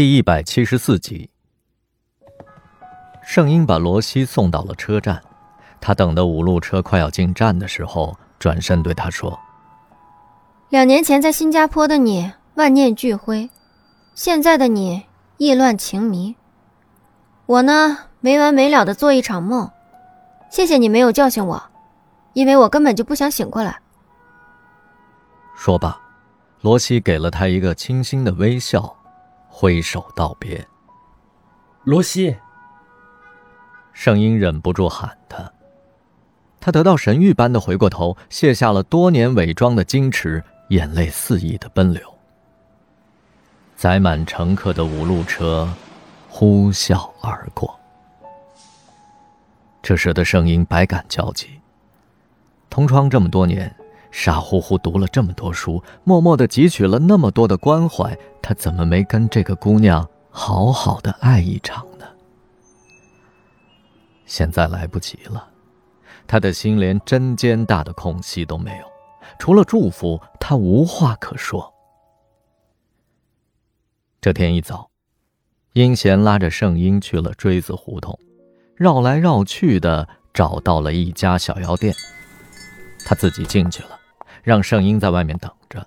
第一百七十四集，圣婴把罗西送到了车站。他等的五路车快要进站的时候，转身对他说：“两年前在新加坡的你万念俱灰，现在的你意乱情迷。我呢，没完没了的做一场梦。谢谢你没有叫醒我，因为我根本就不想醒过来。”说罢，罗西给了他一个清新的微笑，挥手道别。罗西，圣婴忍不住喊他。他得到神谕般的回过头，卸下了多年伪装的矜持，眼泪肆意的奔流。载满乘客的五路车呼啸而过，这时的圣婴百感交集。同窗这么多年，傻乎乎读了这么多书，默默的汲取了那么多的关怀，他怎么没跟这个姑娘好好的爱一场呢？现在来不及了。他的心连针尖大的空隙都没有，除了祝福，他无话可说。这天一早，殷贤拉着圣婴去了锥子胡同，绕来绕去的找到了一家小药店，他自己进去了，让圣婴在外面等着。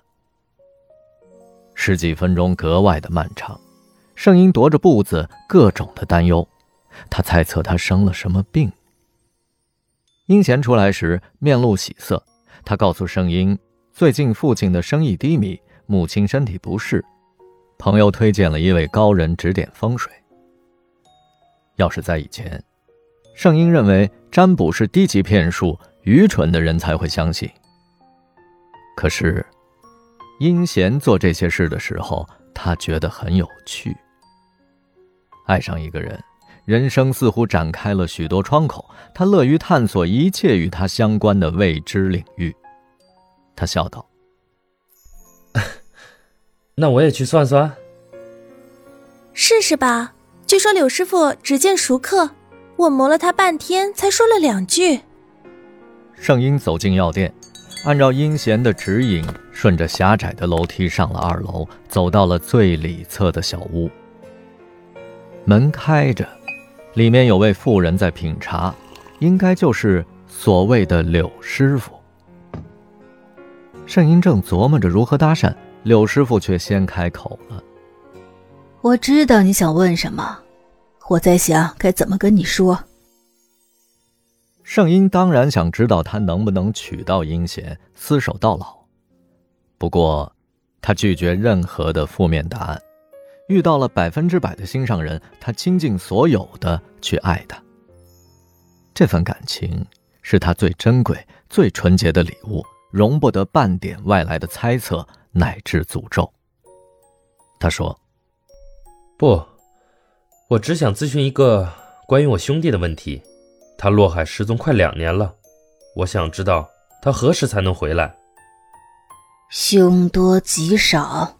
十几分钟格外的漫长，圣婴踱着步子，各种的担忧，他猜测他生了什么病。殷贤出来时面露喜色，他告诉圣婴，最近父亲的生意低迷，母亲身体不适，朋友推荐了一位高人指点风水。要是在以前，圣婴认为占卜是低级骗术，愚蠢的人才会相信。可是，殷贤做这些事的时候，他觉得很有趣。爱上一个人。人生似乎展开了许多窗口，他乐于探索一切与他相关的未知领域。他笑道：“ 那我也去算算，试试吧。据说柳师傅只见熟客，我磨了他半天才说了两句。”圣婴走进药店，按照殷贤的指引，顺着狭窄的楼梯上了二楼，走到了最里侧的小屋。门开着。里面有位妇人在品茶，应该就是所谓的柳师傅。盛英正琢磨着如何搭讪，柳师傅却先开口了：“我知道你想问什么，我在想该怎么跟你说。”盛英当然想知道他能不能娶到英贤，厮守到老。不过，他拒绝任何的负面答案。遇到了百分之百的心上人，他倾尽所有的去爱他。这份感情是他最珍贵、最纯洁的礼物，容不得半点外来的猜测乃至诅咒。他说：“不，我只想咨询一个关于我兄弟的问题。他落海失踪快两年了，我想知道他何时才能回来。”凶多吉少。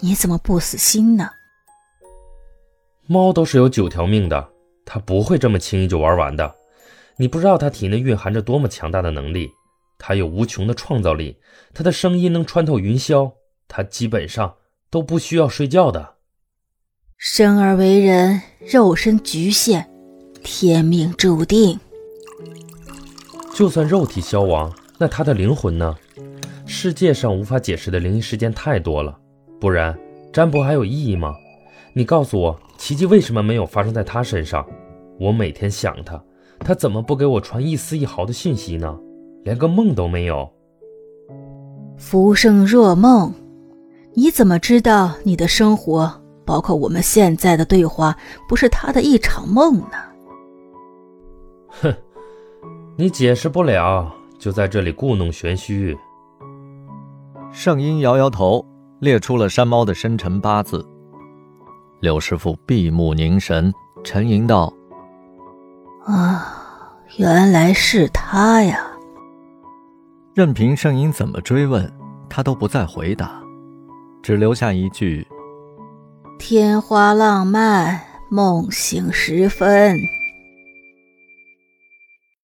你怎么不死心呢？猫都是有九条命的，它不会这么轻易就玩完的。你不知道它体内蕴含着多么强大的能力，它有无穷的创造力，它的声音能穿透云霄，它基本上都不需要睡觉的。生而为人，肉身局限，天命注定。就算肉体消亡，那他的灵魂呢？世界上无法解释的灵异事件太多了。不然，占卜还有意义吗？你告诉我，奇迹为什么没有发生在他身上？我每天想他，他怎么不给我传一丝一毫的信息呢？连个梦都没有。浮生若梦，你怎么知道你的生活，包括我们现在的对话，不是他的一场梦呢？哼，你解释不了，就在这里故弄玄虚。圣婴摇摇头。列出了山猫的生辰八字。柳师傅闭目凝神，沉吟道：“啊，原来是他呀！”任凭圣音怎么追问，他都不再回答，只留下一句：“天花浪漫，梦醒时分。”